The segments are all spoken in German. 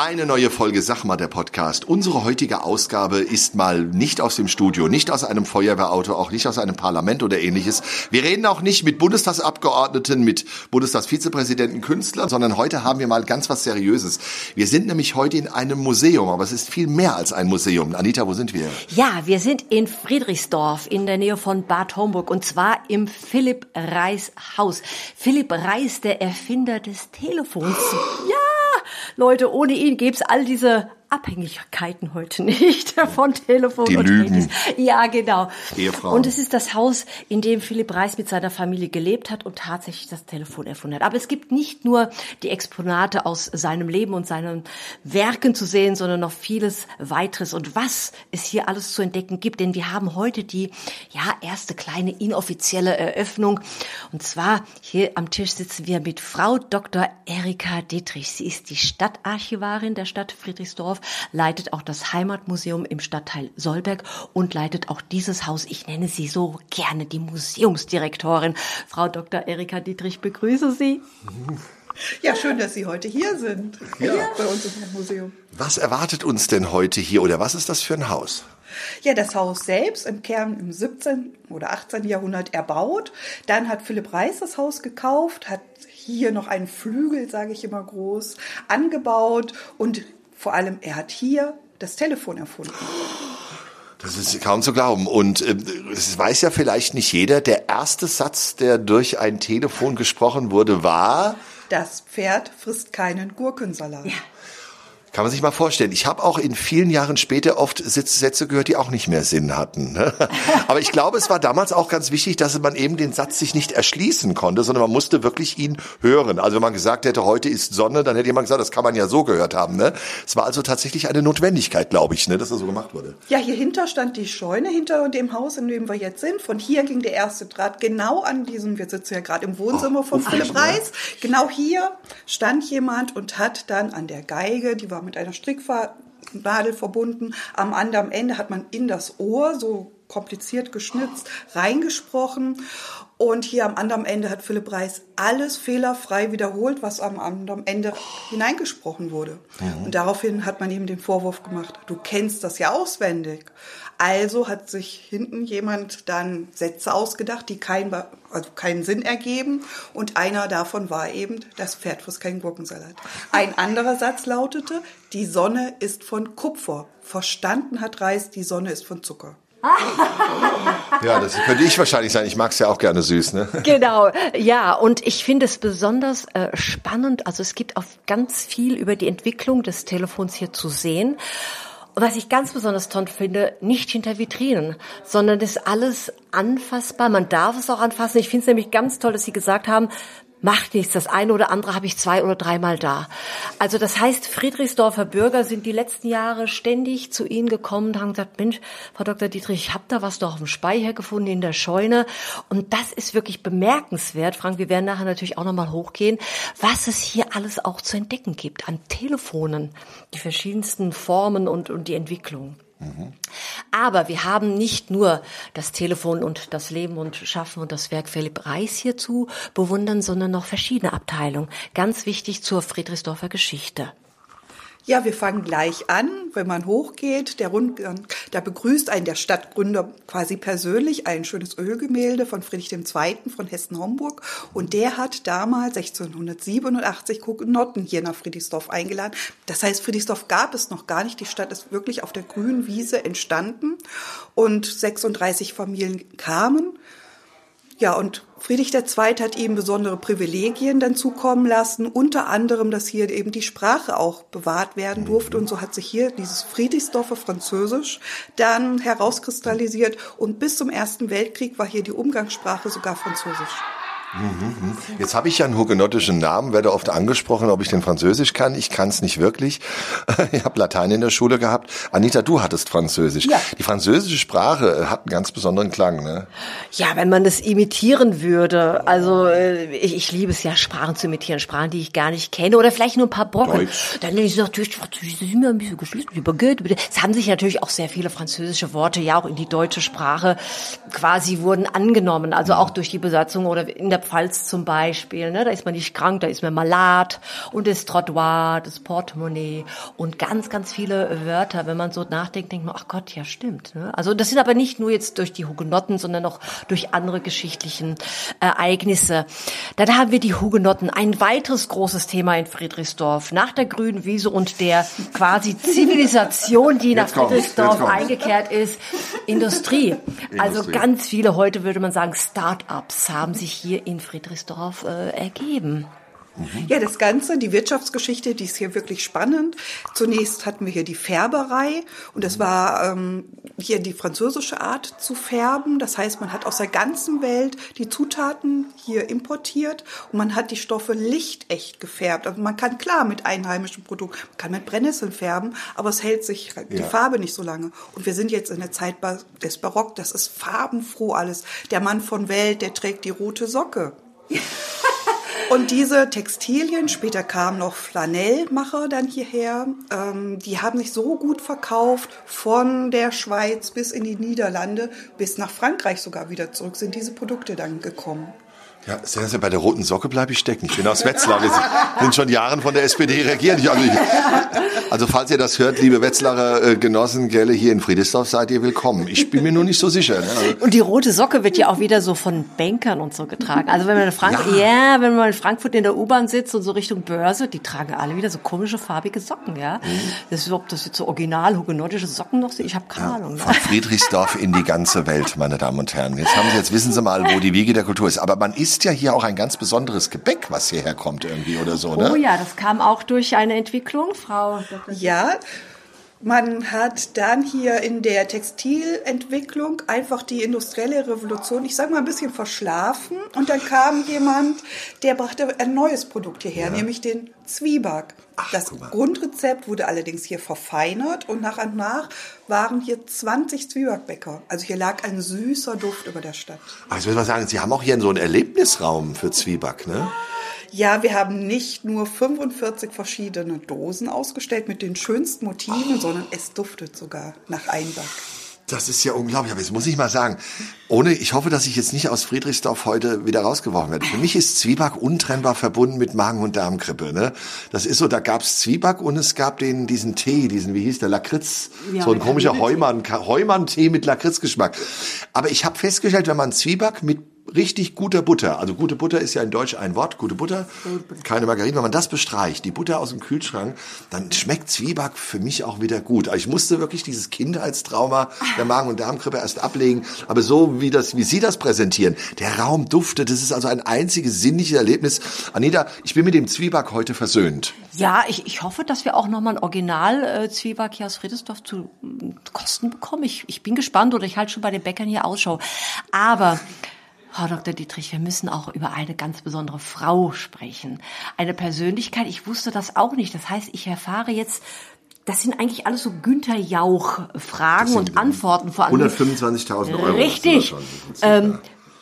Eine neue Folge Sag mal der Podcast. Unsere heutige Ausgabe ist mal nicht aus dem Studio, nicht aus einem Feuerwehrauto, auch nicht aus einem Parlament oder ähnliches. Wir reden auch nicht mit Bundestagsabgeordneten, mit Bundestagsvizepräsidenten, Künstlern, sondern heute haben wir mal ganz was Seriöses. Wir sind nämlich heute in einem Museum, aber es ist viel mehr als ein Museum. Anita, wo sind wir? Ja, wir sind in Friedrichsdorf in der Nähe von Bad Homburg und zwar im Philipp Reis Haus. Philipp Reis, der Erfinder des Telefons. Ja, Leute, ohne ihn gäbe es all diese Abhängigkeiten heute nicht von Telefon Die und Lügen. Handys. Ja, genau. Ehefrauen. Und es ist das Haus, in dem Philipp Reis mit seiner Familie gelebt hat und tatsächlich das Telefon erfunden hat. Aber es gibt nicht nur die Exponate aus seinem Leben und seinen Werken zu sehen, sondern noch vieles weiteres und was es hier alles zu entdecken gibt. Denn wir haben heute die, ja, erste kleine inoffizielle Eröffnung. Und zwar hier am Tisch sitzen wir mit Frau Dr. Erika Dietrich. Sie ist die Stadtarchivarin der Stadt Friedrichsdorf, leitet auch das Heimatmuseum im Stadtteil Solberg und leitet auch dieses Haus. Ich nenne sie so gerne die Museumsdirektorin. Frau Dr. Erika Dietrich, begrüße Sie. Ja, schön, dass Sie heute hier sind. Ja. Bei uns im Museum. Was erwartet uns denn heute hier oder was ist das für ein Haus? Ja, das Haus selbst im Kern im 17. oder 18. Jahrhundert erbaut. Dann hat Philipp Reis das Haus gekauft, hat hier noch einen Flügel, sage ich immer groß, angebaut und vor allem er hat hier das Telefon erfunden. Das ist kaum zu glauben. Und äh, es weiß ja vielleicht nicht jeder, der erste Satz, der durch ein Telefon gesprochen wurde, war, Das Pferd frisst keinen Gurkensalat. Kann man sich mal vorstellen. Ich habe auch in vielen Jahren später oft Sätze gehört, die auch nicht mehr Sinn hatten. ne? Aber ich glaube, es war damals auch ganz wichtig, dass man eben den Satz sich nicht erschließen konnte, sondern man musste wirklich ihn hören. Also wenn man gesagt hätte, heute ist Sonne, dann hätte jemand gesagt, das kann man ja so gehört haben. Ne? Es war also tatsächlich eine Notwendigkeit, glaube ich, ne, dass das so gemacht wurde. Ja, hier hinter stand die Scheune, hinter dem Haus, in dem wir jetzt sind. Von hier ging der erste Draht genau an diesem, wir sitzen ja gerade im Wohnzimmer von Oh, Philipp ne? Reis. Genau hier stand jemand und hat dann an der Geige, die war mit einer Stricknadel verbunden, am anderen Ende hat man in das Ohr, so kompliziert geschnitzt, reingesprochen. Und hier am anderen Ende hat Philipp Reis alles fehlerfrei wiederholt, was am anderen Ende hineingesprochen wurde. Und daraufhin hat man ihm den Vorwurf gemacht, du kennst das ja auswendig. Also hat sich hinten jemand dann Sätze ausgedacht, die kein, also keinen Sinn ergeben. Und einer davon war eben, das Pferd frisst keinen Gurkensalat. Ein anderer Satz lautete, die Sonne ist von Kupfer. Verstanden hat Reis, die Sonne ist von Zucker. Ja, das könnte ich wahrscheinlich sein. Ich mag es ja auch gerne süß. Ne? Genau, ja, und ich finde es besonders äh, spannend. Also es gibt auch ganz viel über die Entwicklung des Telefons hier zu sehen. Und was ich ganz besonders toll finde, nicht hinter Vitrinen, sondern das ist alles anfassbar. Man darf es auch anfassen. Ich finde es nämlich ganz toll, dass Sie gesagt haben, macht nichts. Das eine oder andere habe ich zwei oder dreimal da. Also das heißt, Friedrichsdorfer Bürger sind die letzten Jahre ständig zu Ihnen gekommen und haben gesagt, Mensch, Frau Dr. Dietrich, ich habe da was doch auf dem Speicher gefunden in der Scheune. Und das ist wirklich bemerkenswert. Frank, wir werden nachher natürlich auch nochmal hochgehen, was es hier alles auch zu entdecken gibt an Telefonen, die verschiedensten Formen und, und die Entwicklung. Aber wir haben nicht nur das Telefon und das Leben und Schaffen und das Werk Philipp Reis hier zu bewundern, sondern noch verschiedene Abteilungen. Ganz wichtig zur Friedrichsdorfer Geschichte. Ja, wir fangen gleich an, wenn man hochgeht. Der Rundgang, da begrüßt einen der Stadtgründer quasi persönlich ein schönes Ölgemälde von Friedrich II. von Hessen-Homburg. Und der hat damals 1687 Hugenotten hier nach Friedrichsdorf eingeladen. Das heißt, Friedrichsdorf gab es noch gar nicht. Die Stadt ist wirklich auf der grünen Wiese entstanden. Und 36 Familien kamen. Ja, und Friedrich II. hat ihm besondere Privilegien dann zukommen lassen, unter anderem, dass hier eben die Sprache auch bewahrt werden durfte. Und so hat sich hier dieses Friedrichsdorfer Französisch dann herauskristallisiert. Und bis zum Ersten Weltkrieg war hier die Umgangssprache sogar Französisch. Jetzt habe ich ja einen hugenottischen Namen, werde oft angesprochen, ob ich den Französisch kann. Ich kann es nicht wirklich. Ich habe Latein in der Schule gehabt. Anita, du hattest Französisch. Ja. Die französische Sprache hat einen ganz besonderen Klang, ne? Ja, wenn man das imitieren würde. Also äh, ich, ich liebe es ja, Sprachen zu imitieren, Sprachen, die ich gar nicht kenne oder vielleicht nur ein paar Brocken. Deutsch. Dann ist natürlich Französisch ist ein bisschen übergeht. Es haben sich natürlich auch sehr viele französische Worte ja auch in die deutsche Sprache quasi wurden angenommen. Also auch durch die Besatzung oder in der Pfalz zum Beispiel. Ne? Da ist man nicht krank, da ist man malat und das Trottoir, das Portemonnaie und ganz, ganz viele Wörter. Wenn man so nachdenkt, denkt man, ach Gott, ja stimmt. Ne? Also das sind aber nicht nur jetzt durch die Hugenotten, sondern auch durch andere geschichtlichen Ereignisse. Dann haben wir die Hugenotten, ein weiteres großes Thema in Friedrichsdorf. Nach der grünen Wiese und der quasi Zivilisation, die nach Jetzt kommt's, Friedrichsdorf eingekehrt ist, Industrie. Also Industrie. ganz viele, heute würde man sagen, Start-ups haben sich hier in Friedrichsdorf äh, ergeben. Ja, das Ganze, die Wirtschaftsgeschichte, die ist hier wirklich spannend. Zunächst hatten wir hier die Färberei und das war ähm, hier die französische Art zu färben. Das heißt, man hat aus der ganzen Welt die Zutaten hier importiert und man hat die Stoffe lichtecht gefärbt. Also man kann klar mit einheimischen Produkten, man kann mit Brennnesseln färben, aber es hält sich die Ja. Farbe nicht so lange. Und wir sind jetzt in der Zeit des Barock, das ist farbenfroh alles. Der Mann von Welt, der trägt die rote Socke. Und diese Textilien, später kamen noch Flanellmacher dann hierher, ähm, die haben sich so gut verkauft, von der Schweiz bis in die Niederlande, bis nach Frankreich sogar wieder zurück sind diese Produkte dann gekommen. Ja, sehr, sehr, bei der roten Socke bleibe ich stecken. Ich bin aus Wetzlar. Wir sind- schon Jahren von der SPD regiert. Also, also falls ihr das hört, liebe Wetzlarer äh, Genossen, Gelle, hier in Friedrichsdorf seid ihr willkommen. Ich bin mir nur nicht so sicher. Ne? Also, Und die rote Socke wird ja auch wieder so von Bankern und so getragen. Also wenn man in Frankfurt, Ja. ja. wenn man in Frankfurt in der U-Bahn sitzt und so Richtung Börse, die tragen alle wieder so komische farbige Socken, ja. Das ist, ob das jetzt so original hugenottische Socken noch sind, ich habe keine Ahnung. Ne? von Friedrichsdorf in die ganze Welt, meine Damen und Herren. Jetzt haben Sie, jetzt wissen Sie mal, wo die Wiege der Kultur ist. Aber man isst ja hier auch ein ganz besonderes Gebäck, was hierher kommt irgendwie oder so, ne? Oh ja, das kam auch durch eine Entwicklung, Frau. Ja, man hat dann hier in der Textilentwicklung einfach die industrielle Revolution, ich sage mal ein bisschen verschlafen. Und dann kam jemand, der brachte ein neues Produkt hierher, nämlich den Zwieback. das guck mal. Grundrezept wurde allerdings hier verfeinert und nach und nach waren hier 20 Zwiebackbäcker. Also hier lag ein süßer Duft über der Stadt. Aber ich will mal sagen, Sie haben auch hier so einen Erlebnisraum für Zwieback, ne? Ja, wir haben nicht nur 45 verschiedene Dosen ausgestellt mit den schönsten Motiven, sondern es duftet sogar nach Einsack. Das ist ja unglaublich. Aber jetzt muss ich mal sagen, ohne, ich hoffe, dass ich jetzt nicht aus Friedrichsdorf heute wieder rausgeworfen werde. Für mich ist Zwieback untrennbar verbunden mit Magen- und Darmgrippe. Ne? Das ist so, da gab's Zwieback und es gab den, diesen Tee, diesen, wie hieß der, Lakritz. Ja, so ein komischer Vanilletee. Heumann, Heumann-Tee mit Lakritzgeschmack. Aber ich habe festgestellt, wenn man Zwieback mit richtig guter Butter, also gute Butter ist ja in Deutsch ein Wort, gute Butter, keine Margarine, wenn man das bestreicht, die Butter aus dem Kühlschrank, dann schmeckt Zwieback für mich auch wieder gut. Also ich musste wirklich dieses Kindheitstrauma der Magen- und Darmgrippe erst ablegen, aber so wie das, wie Sie das präsentieren, der Raum duftet, das ist also ein einziges sinnliches Erlebnis. Anita, ich bin mit dem Zwieback heute versöhnt. Ja, ich, ich hoffe, dass wir auch nochmal ein Original äh, Zwieback hier aus Friedrichsdorf zu kosten bekommen. Ich, ich bin gespannt oder ich halte schon bei den Bäckern hier Ausschau. Aber Frau Dr. Dietrich, wir müssen auch über eine ganz besondere Frau sprechen. Eine Persönlichkeit, ich wusste das auch nicht. Das heißt, ich erfahre jetzt, das sind eigentlich alles so Günther Jauch-Fragen und Antworten vor allem. 125.000 Euro. Richtig. im Prinzip, Ähm,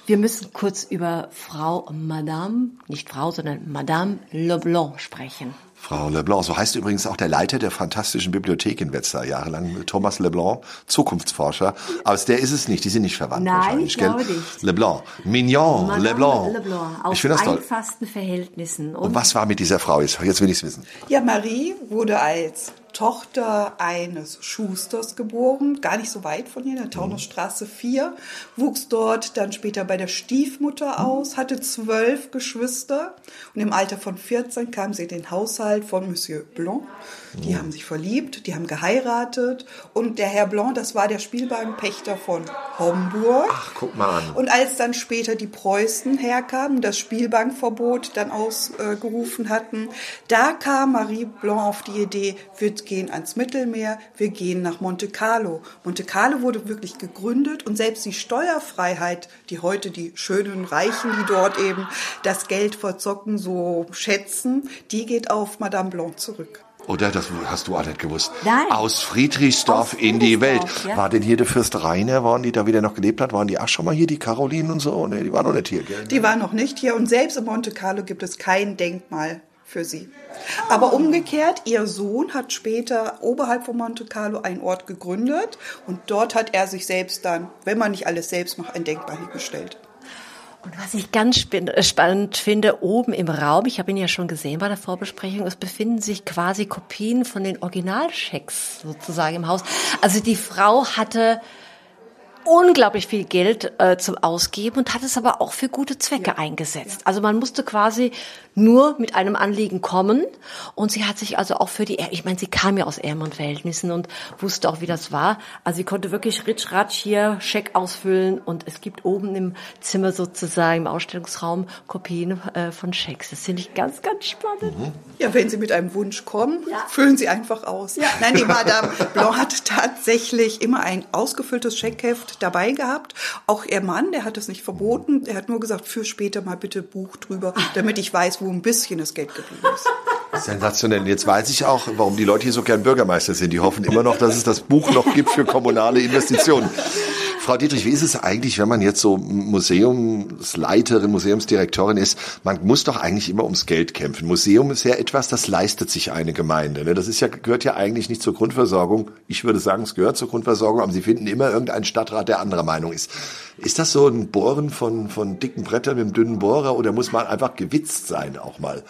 wir müssen kurz über Frau Madame, nicht Frau, sondern Madame Leblanc sprechen. Frau Leblanc, so heißt übrigens auch der Leiter der Fantastischen Bibliothek in Wetzlar, jahrelang Thomas Leblanc, Zukunftsforscher. Aber der ist es nicht, die sind nicht verwandt Nein, wahrscheinlich, ich gell? nicht. Leblanc, Mignon, Madame Leblanc. Leblanc, aus ich finde das toll. einfachsten Verhältnissen. Und was war mit dieser Frau? Jetzt, jetzt will ich es wissen. Ja, Marie wurde als Tochter eines Schusters geboren, gar nicht so weit von hier, in der Taunusstraße 4, wuchs dort dann später bei der Stiefmutter aus, hatte zwölf Geschwister und im Alter von 14 kam sie in den Haushalt von Monsieur Blanc. Die haben sich verliebt, die haben geheiratet und der Herr Blanc, das war der Spielbahnpächter von Homburg. Ach, guck mal an. Und als dann später die Preußen herkamen, das Spielbankverbot dann ausgerufen hatten, da kam Marie Blanc auf die Idee, wir gehen ans Mittelmeer, wir gehen nach Monte Carlo. Monte Carlo wurde wirklich gegründet und selbst die Steuerfreiheit, die heute die schönen Reichen, die dort eben das Geld verzocken, so schätzen, die geht auf Madame Blanc zurück. Oder das hast du auch nicht gewusst. Nein. Aus Friedrichsdorf Aus in die Welt. Ja. War denn hier der Fürst Rainer, waren die da wieder noch gelebt hat, waren die auch schon mal hier, die Caroline und so? Nee, die waren noch nicht hier, gell? Die war noch nicht hier und selbst in Monte Carlo gibt es kein Denkmal für sie. Aber umgekehrt, ihr Sohn hat später oberhalb von Monte Carlo einen Ort gegründet und dort hat er sich selbst dann, wenn man nicht alles selbst macht, ein Denkmal hingestellt. Und was ich ganz äh, spannend finde, oben im Raum, ich habe ihn ja schon gesehen bei der Vorbesprechung, es befinden sich quasi Kopien von den Originalschecks sozusagen im Haus. Also die Frau hatte unglaublich viel Geld äh, zum Ausgeben und hat es aber auch für gute Zwecke eingesetzt. Also man musste quasi nur mit einem Anliegen kommen und sie hat sich also auch für die, ich meine, sie kam ja aus ärmeren Verhältnissen und wusste auch, wie das war. Also sie konnte wirklich ritsch ratsch hier Scheck ausfüllen und es gibt oben im Zimmer sozusagen im Ausstellungsraum Kopien äh, von Schecks. Das finde ich ganz, ganz spannend. Ja, wenn Sie mit einem Wunsch kommen, füllen Sie einfach aus. Nein, die Madame Blanc hat tatsächlich immer ein ausgefülltes Scheckheft dabei gehabt. Auch ihr Mann, der hat es nicht verboten. Er hat nur gesagt, für später mal bitte Buch drüber, damit ich weiß, wo ein bisschen das Geld geblieben ist. Sensationell. Jetzt weiß ich auch, warum die Leute hier so gern Bürgermeister sind. Die hoffen immer noch, dass es das Buch noch gibt für kommunale Investitionen. Frau Dietrich, wie ist es eigentlich, wenn man jetzt so Museumsleiterin, Museumsdirektorin ist? Man muss doch eigentlich immer ums Geld kämpfen. Museum ist ja etwas, das leistet sich eine Gemeinde. ne? Das ist ja, gehört ja eigentlich nicht zur Grundversorgung. Ich würde sagen, es gehört zur Grundversorgung, aber Sie finden immer irgendeinen Stadtrat, der anderer Meinung ist. Ist das so ein Bohren von, von dicken Brettern mit einem dünnen Bohrer oder muss man einfach gewitzt sein auch mal?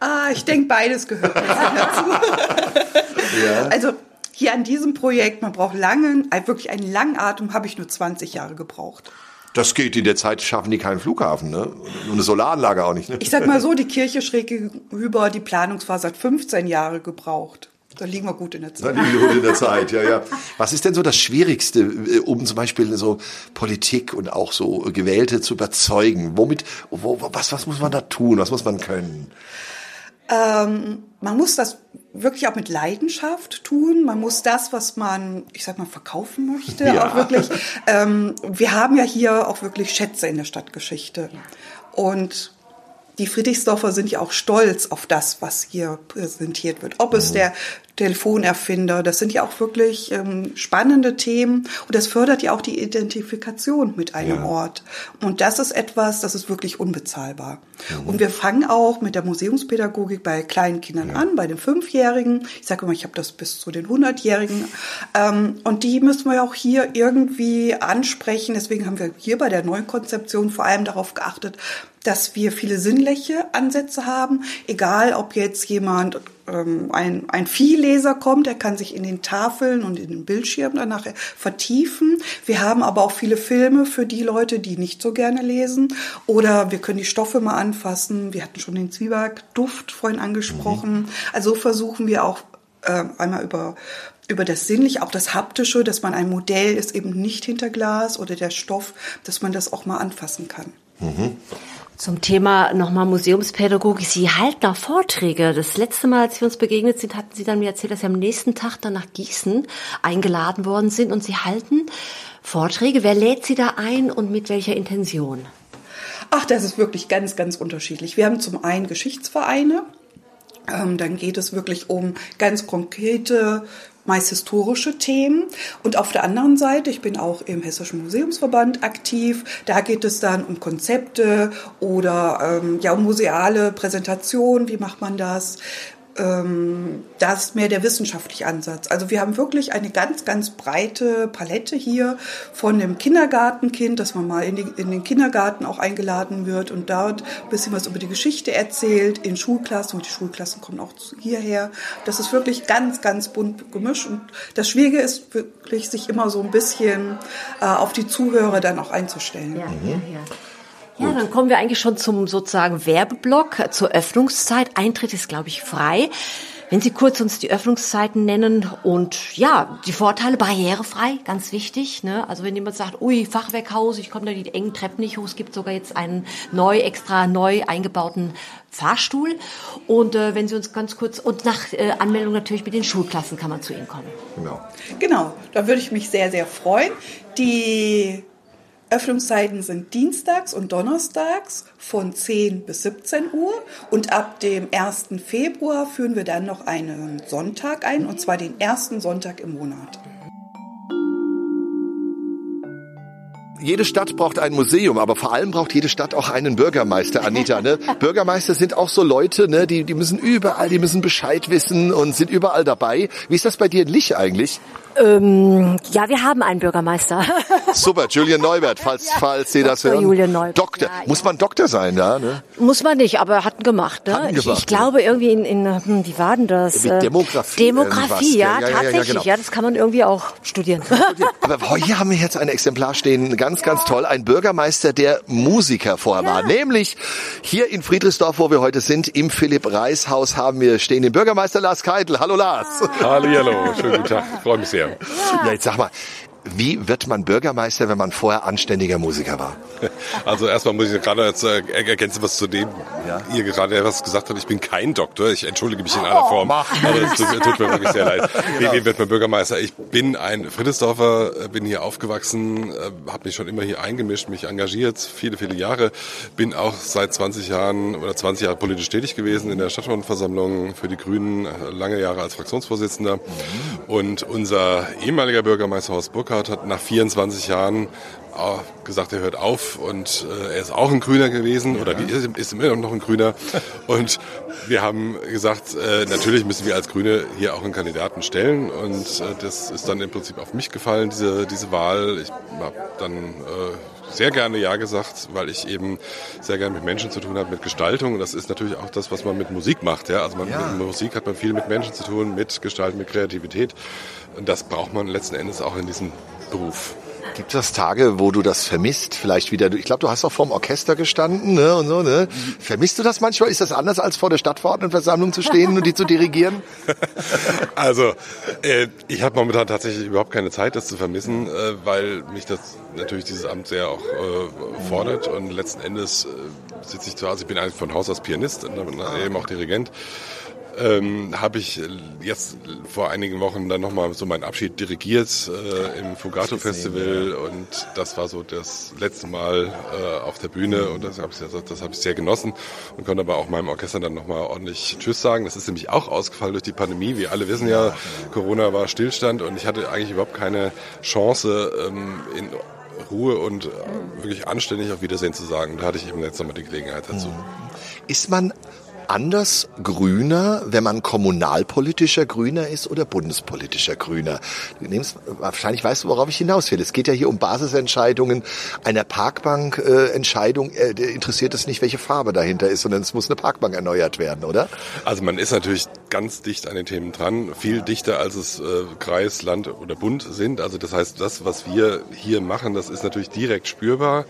Ah, ich denke, beides gehört dazu. Also hier an diesem Projekt, man braucht langen, äh, wirklich einen langen Atem, habe ich nur 20 Jahre gebraucht. Das geht. In der Zeit schaffen die keinen Flughafen, ne? Und eine Solaranlage auch nicht, ne? Ich sag mal so, die Kirche schräg gegenüber, die Planungsphase hat 15 Jahre gebraucht. Da liegen wir gut in der Zeit. Dann liegen wir gut in der Zeit, ja, ja. Was ist denn so das Schwierigste, äh, um zum Beispiel so Politik und auch so Gewählte zu überzeugen? Womit, wo, was, was muss man da tun? Was muss man können? Ähm, man muss das wirklich auch mit Leidenschaft tun. Man muss das, was man, ich sag mal, verkaufen möchte, Ja. auch wirklich. Ähm, wir haben ja hier auch wirklich Schätze in der Stadtgeschichte. Und die Friedrichsdorfer sind ja auch stolz auf das, was hier präsentiert wird. Ob es der Telefonerfinder, das sind ja auch wirklich ähm, spannende Themen und das fördert ja auch die Identifikation mit einem Ja. Ort. Und das ist etwas, das ist wirklich unbezahlbar. Und wir fangen auch mit der Museumspädagogik bei kleinen Kindern an, bei den Fünfjährigen. Ich sage immer, ich habe das bis zu den Hundertjährigen. Ähm, und die müssen wir auch hier irgendwie ansprechen. Deswegen haben wir hier bei der neuen Konzeption vor allem darauf geachtet, dass wir viele sinnliche Ansätze haben. Egal, ob jetzt jemand ähm, ein, ein Viehleser kommt, der kann sich in den Tafeln und in den Bildschirmen dann nachher vertiefen. Wir haben aber auch viele Filme für die Leute, die nicht so gerne lesen. Oder wir können die Stoffe mal anfassen. Wir hatten schon den Zwiebackduft vorhin angesprochen. Also versuchen wir auch äh, einmal über über das Sinnliche, auch das Haptische, dass man ein Modell ist eben nicht hinter Glas oder der Stoff, dass man das auch mal anfassen kann. Zum Thema nochmal Museumspädagogik. Sie halten auch Vorträge. Das letzte Mal, als wir uns begegnet sind, hatten Sie dann mir erzählt, dass Sie am nächsten Tag dann nach Gießen eingeladen worden sind und Sie halten Vorträge. Wer lädt Sie da ein und mit welcher Intention? Ach, das ist wirklich ganz, ganz unterschiedlich. Wir haben zum einen Geschichtsvereine, ähm, dann geht es wirklich um ganz konkrete, meist historische Themen. Und auf der anderen Seite, ich bin auch im Hessischen Museumsverband aktiv, da geht es dann um Konzepte oder ähm, ja um museale Präsentation, wie macht man das? Ähm, das ist mehr der wissenschaftliche Ansatz. Also wir haben wirklich eine ganz, ganz breite Palette hier von dem Kindergartenkind, dass man mal in, die, in den Kindergarten auch eingeladen wird und dort ein bisschen was über die Geschichte erzählt, in Schulklassen und die Schulklassen kommen auch hierher. Das ist wirklich ganz, ganz bunt gemischt und das Schwierige ist wirklich, sich immer so ein bisschen äh, auf die Zuhörer dann auch einzustellen. Ja, ja, ja. Ja, dann kommen wir eigentlich schon zum sozusagen Werbeblock, zur Öffnungszeit. Eintritt ist, glaube ich, frei. Wenn Sie kurz uns die Öffnungszeiten nennen und ja, die Vorteile barrierefrei, ganz wichtig. Ne? Also wenn jemand sagt, ui, Fachwerkhaus, ich komme da die engen Treppen nicht hoch, es gibt sogar jetzt einen neu, extra neu eingebauten Fahrstuhl. Und äh, wenn Sie uns ganz kurz, und nach äh, Anmeldung natürlich mit den Schulklassen kann man zu Ihnen kommen. Genau. Genau, da würde ich mich sehr, sehr freuen. Die Öffnungszeiten sind dienstags und donnerstags von 10 bis 17 Uhr und ab dem 1. Februar führen wir dann noch einen Sonntag ein und zwar den ersten Sonntag im Monat. jede Stadt braucht ein Museum, aber vor allem braucht jede Stadt auch einen Bürgermeister, Anita. Ne? Bürgermeister sind auch so Leute, ne? die, die müssen überall, die müssen Bescheid wissen und sind überall dabei. Wie ist das bei dir in Lich eigentlich? Ähm, ja, wir haben einen Bürgermeister. Super, Julian Neubert, falls, ja, falls Sie das hören. Julian Neubert. Doktor. Ja, Muss man Doktor sein, ja? Ne? Muss man nicht, aber er hat gemacht. Ne? Hat ihn gemacht, ich, ich glaube irgendwie in, in hm, wie war denn das? Mit Demografie. Demografie, ja, ja, tatsächlich. Genau. Ja, das kann man irgendwie auch studieren. aber hier haben wir jetzt ein Exemplar stehen, ganz, ganz toll. Ein Bürgermeister, der Musiker vorher war. Nämlich hier in Friedrichsdorf, wo wir heute sind, im Philipp-Reis-Haus haben wir stehen den Bürgermeister Lars Keitel. Hallo Lars. Hallo, hallo. Schönen guten Tag. Freue mich sehr. Ja. ja, jetzt sag mal, wie wird man Bürgermeister, wenn man vorher anständiger Musiker war? Also erstmal muss ich gerade jetzt äh, ergänzen, was zu dem ja. ihr gerade was gesagt habt. Ich bin kein Doktor. Ich entschuldige mich in aller oh, Form. Oh, aber es tut, tut, mir wirklich sehr leid. Genau. Wie, wie, wird man Bürgermeister? Ich bin ein Friedrichsdorfer, äh, bin hier aufgewachsen, äh, habe mich schon immer hier eingemischt, mich engagiert, viele, viele Jahre. Bin auch seit 20 Jahren oder 20 Jahre politisch tätig gewesen in der Stadtversammlung für die Grünen, lange Jahre als Fraktionsvorsitzender. Mhm. Und unser ehemaliger Bürgermeister Horst Burkhardt Burkhardt hat nach 24 Jahren gesagt, er hört auf und äh, er ist auch ein Grüner gewesen oder ist, ist immer noch ein Grüner. Und wir haben gesagt, äh, natürlich müssen wir als Grüne hier auch einen Kandidaten stellen und äh, das ist dann im Prinzip auf mich gefallen, diese, diese Wahl. Ich habe dann äh, sehr gerne Ja gesagt, weil ich eben sehr gerne mit Menschen zu tun habe, mit Gestaltung. Und das ist natürlich auch das, was man mit Musik macht. Ja? Also man, ja. mit Musik hat man viel mit Menschen zu tun, mit Gestalten, mit Kreativität. Und das braucht man letzten Endes auch in diesem Beruf. Gibt es Tage, wo du das vermisst? Vielleicht wieder, ich glaube, du hast auch vorm Orchester gestanden ne, und so. Ne? Vermisst du das manchmal? Ist das anders, als vor der Stadtverordnetenversammlung zu stehen und die zu dirigieren? Also, äh, ich habe momentan tatsächlich überhaupt keine Zeit, das zu vermissen, äh, weil mich das natürlich dieses Amt sehr auch äh, fordert und letzten Endes äh, sitze ich zu Hause. Ich bin eigentlich von Haus aus Pianist und eben auch Dirigent ähm, habe ich jetzt vor einigen Wochen dann nochmal so meinen Abschied dirigiert äh, im Fugato Festival und das war so das letzte Mal äh, auf der Bühne und das habe ich, das hab ich sehr genossen und konnte aber auch meinem Orchester dann nochmal ordentlich Tschüss sagen. Das ist nämlich auch ausgefallen durch die Pandemie. Wir alle wissen ja, Corona war Stillstand und ich hatte eigentlich überhaupt keine Chance ähm, in Ruhe und äh, wirklich anständig auf Wiedersehen zu sagen. Da hatte ich eben letztes Mal die Gelegenheit dazu. Ist man anders Grüner, wenn man kommunalpolitischer Grüner ist oder bundespolitischer Grüner? Du nimmst, wahrscheinlich weißt du, worauf ich hinaus will. Es geht ja hier um Basisentscheidungen. Einer Parkbank-Entscheidung äh, interessiert es nicht, welche Farbe dahinter ist, sondern es muss eine Parkbank erneuert werden, oder? Also man ist natürlich ganz dicht an den Themen dran, viel dichter als es äh, Kreis, Land oder Bund sind. Also das heißt, das, was wir hier machen, das ist natürlich direkt spürbar.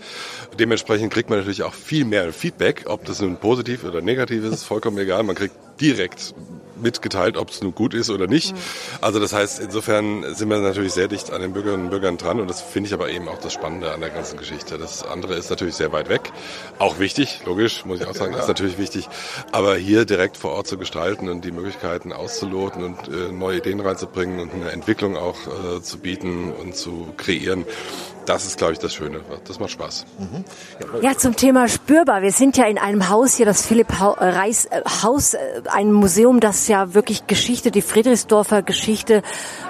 Dementsprechend kriegt man natürlich auch viel mehr Feedback, ob das nun positiv oder negativ ist vollkommen egal. Man kriegt direkt mitgeteilt, ob es nun gut ist oder nicht. Mhm. Also das heißt, insofern sind wir natürlich sehr dicht an den Bürgerinnen und Bürgern dran und das finde ich aber eben auch das Spannende an der ganzen Geschichte. Das andere ist natürlich sehr weit weg. Auch wichtig, logisch, muss ich auch sagen, ja, ist natürlich wichtig. Aber hier direkt vor Ort zu gestalten und die Möglichkeiten auszuloten und äh, neue Ideen reinzubringen und eine Entwicklung auch äh, zu bieten und zu kreieren, das ist, glaube ich, das Schöne. Das macht Spaß. Mhm. Ja, zum Thema spürbar. Wir sind ja in einem Haus hier, das Philipp Reis äh, Haus, äh, ein Museum, das ja wirklich Geschichte, die Friedrichsdorfer Geschichte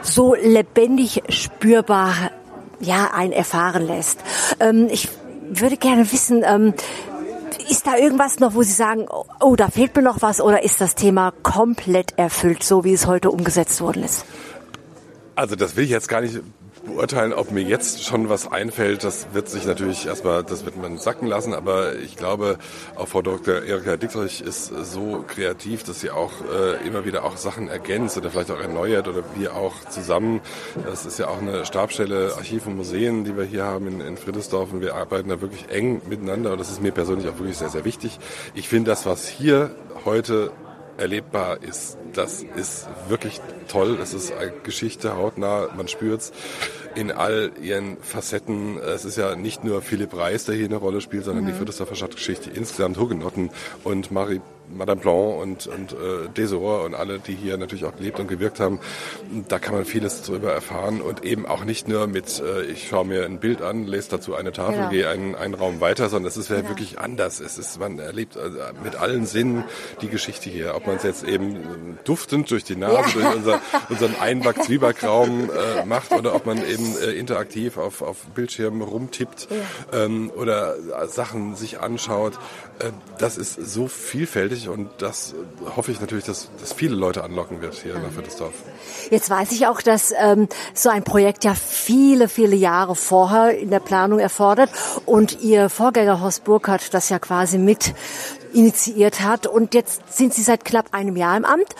so lebendig spürbar ja, ein erfahren lässt. Ähm, ich würde gerne wissen, ähm, ist da irgendwas noch, wo Sie sagen, oh, da fehlt mir noch was oder ist das Thema komplett erfüllt, so wie es heute umgesetzt worden ist? Also das will ich jetzt gar nicht beurteilen, ob mir jetzt schon was einfällt, das wird sich natürlich erstmal, das wird man sacken lassen, aber ich glaube, auch Frau Dr. Erika Dietrich ist so kreativ, dass sie auch äh, immer wieder auch Sachen ergänzt oder vielleicht auch erneuert oder wir auch zusammen. Das ist ja auch eine Stabstelle Archiv und Museen, die wir hier haben in, in Friedrichsdorf und wir arbeiten da wirklich eng miteinander und das ist mir persönlich auch wirklich sehr, sehr wichtig. Ich finde das, was hier heute erlebbar ist. Das ist wirklich toll. Es ist eine Geschichte hautnah, man spürt's in all ihren Facetten. Es ist ja nicht nur Philipp Reis, der hier eine Rolle spielt, sondern mhm. die Viertelsdorfer Stadtgeschichte insgesamt, Hugenotten und Marie Madame Blanc und, und äh, Desor und alle, die hier natürlich auch gelebt und gewirkt haben. Da kann man vieles darüber erfahren und eben auch nicht nur mit, äh, ich schaue mir ein Bild an, lese dazu eine Tafel, genau. gehe einen, einen Raum weiter, sondern es ist ja genau. wirklich anders. Es ist, man erlebt also mit allen Sinnen die Geschichte hier. Ob man es jetzt eben duftend durch die Nase, ja. durch unser, unseren Einback-Zwieback-Raum äh, macht oder ob man eben äh, interaktiv auf, auf Bildschirmen rumtippt ja. ähm, oder Sachen sich anschaut. Äh, das ist so vielfältig nachhaltig und das hoffe ich natürlich, dass, dass viele Leute anlocken wird hier nach Wittesdorf. Jetzt weiß ich auch, dass ähm, so ein Projekt ja viele, viele Jahre vorher in der Planung erfordert und Ihr Vorgänger Horst Burkhardt das ja quasi mit initiiert hat und jetzt sind Sie seit knapp einem Jahr im Amt.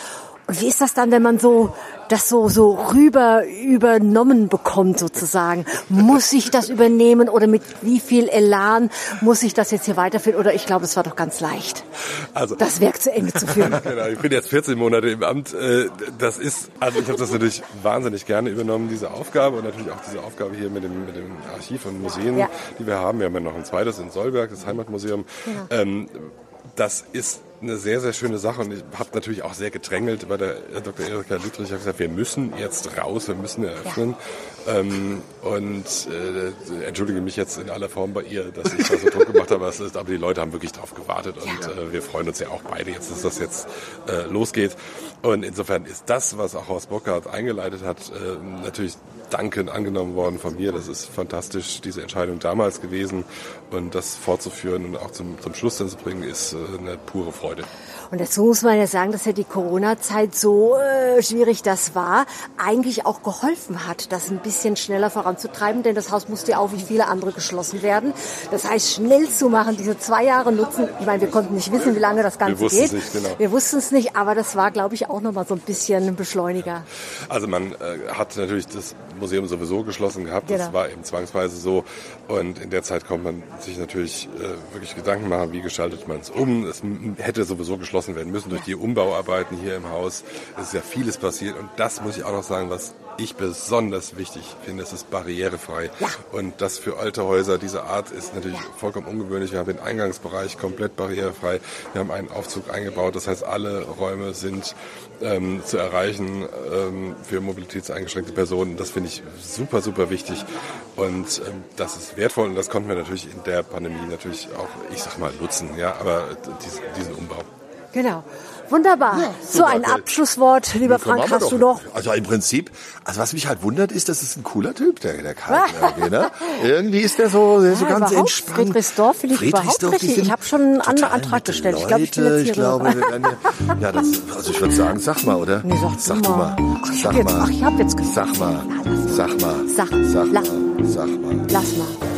Und wie ist das dann, wenn man so das so, so rüber übernommen bekommt sozusagen. Muss ich das übernehmen oder mit wie viel Elan muss ich das jetzt hier weiterführen? Oder ich glaube, es war doch ganz leicht, also, das Werk zu Ende zu führen. genau, ich bin jetzt 14 Monate im Amt. Äh, das ist, also ich habe das natürlich wahnsinnig gerne übernommen, diese Aufgabe und natürlich auch diese Aufgabe hier mit dem, mit dem Archiv und Museen, ja. die wir haben. Wir haben ja noch ein zweites in Solberg, das Heimatmuseum. Ja. Ähm, das ist eine sehr, sehr schöne Sache und ich habe natürlich auch sehr gedrängelt bei der Dr. Erika Lüttrich. hat gesagt, wir müssen jetzt raus, wir müssen eröffnen. Ja. Ähm, und äh, entschuldige mich jetzt in aller Form bei ihr, dass ich da so Druck gemacht habe, aber, ist, aber die Leute haben wirklich darauf gewartet und ja. äh, wir freuen uns ja auch beide jetzt, dass das jetzt äh, losgeht. Und insofern ist das, was auch Horst Burkhardt eingeleitet hat, äh, natürlich dankend angenommen worden von mir. Das ist fantastisch, diese Entscheidung damals gewesen. Und das fortzuführen und auch zum, zum Schluss dann zu bringen, ist äh, eine pure Freude. Und dazu muss man ja sagen, dass ja die Corona-Zeit so äh, schwierig das war, eigentlich auch geholfen hat, das ein bisschen schneller voranzutreiben, denn das Haus musste ja auch wie viele andere geschlossen werden. Das heißt, schnell zu machen, diese zwei Jahre nutzen. Ich meine, wir konnten nicht wissen, wie lange das Ganze wir geht. Nicht, genau. Wir wussten es nicht, aber das war, glaube ich, auch nochmal so ein bisschen ein Beschleuniger. Also man äh, hat natürlich das Museum sowieso geschlossen gehabt. Genau. Das war eben zwangsweise so. Und in der Zeit kommt man sich natürlich äh, wirklich Gedanken machen, wie gestaltet man es um. Es hätte sowieso geschlossen werden müssen durch die Umbauarbeiten hier im Haus. Es ist ja vieles passiert. Und das muss ich auch noch sagen, was ich besonders wichtig finde, es ist barrierefrei. Ja. Und das für alte Häuser dieser Art ist natürlich ja. vollkommen ungewöhnlich. Wir haben den Eingangsbereich komplett barrierefrei. Wir haben einen Aufzug eingebaut. Das heißt, alle Räume sind ähm, zu erreichen ähm, für mobilitätseingeschränkte Personen. Das finde ich super, super wichtig. Und ähm, das ist wertvoll und das konnten wir natürlich in der Pandemie natürlich auch, ich sag mal, nutzen. Ja, aber diesen, diesen Umbau. Genau. Wunderbar. Ja, so ein Abschlusswort, lieber Frank, hast du noch? Also im Prinzip, also was mich halt wundert, ist, das ist ein cooler Typ, der, der Karl. ne? Irgendwie ist der so, der ja, so ganz entspannt. Friedrichsdorf finde ich Friedrichsdorf, überhaupt richtig. Ich habe schon einen anderen Antrag gestellt. Ich glaube, ich jetzt hier ich glaube, wir werden ja, ja, das, also ich würde sagen, sag mal, oder? Nee, sag, sag du mal. Ach, ich sag jetzt, mal. Ach, ich habe jetzt gesagt. Sag mal. Sag mal. Sag, sag mal. Sag mal. Lass mal.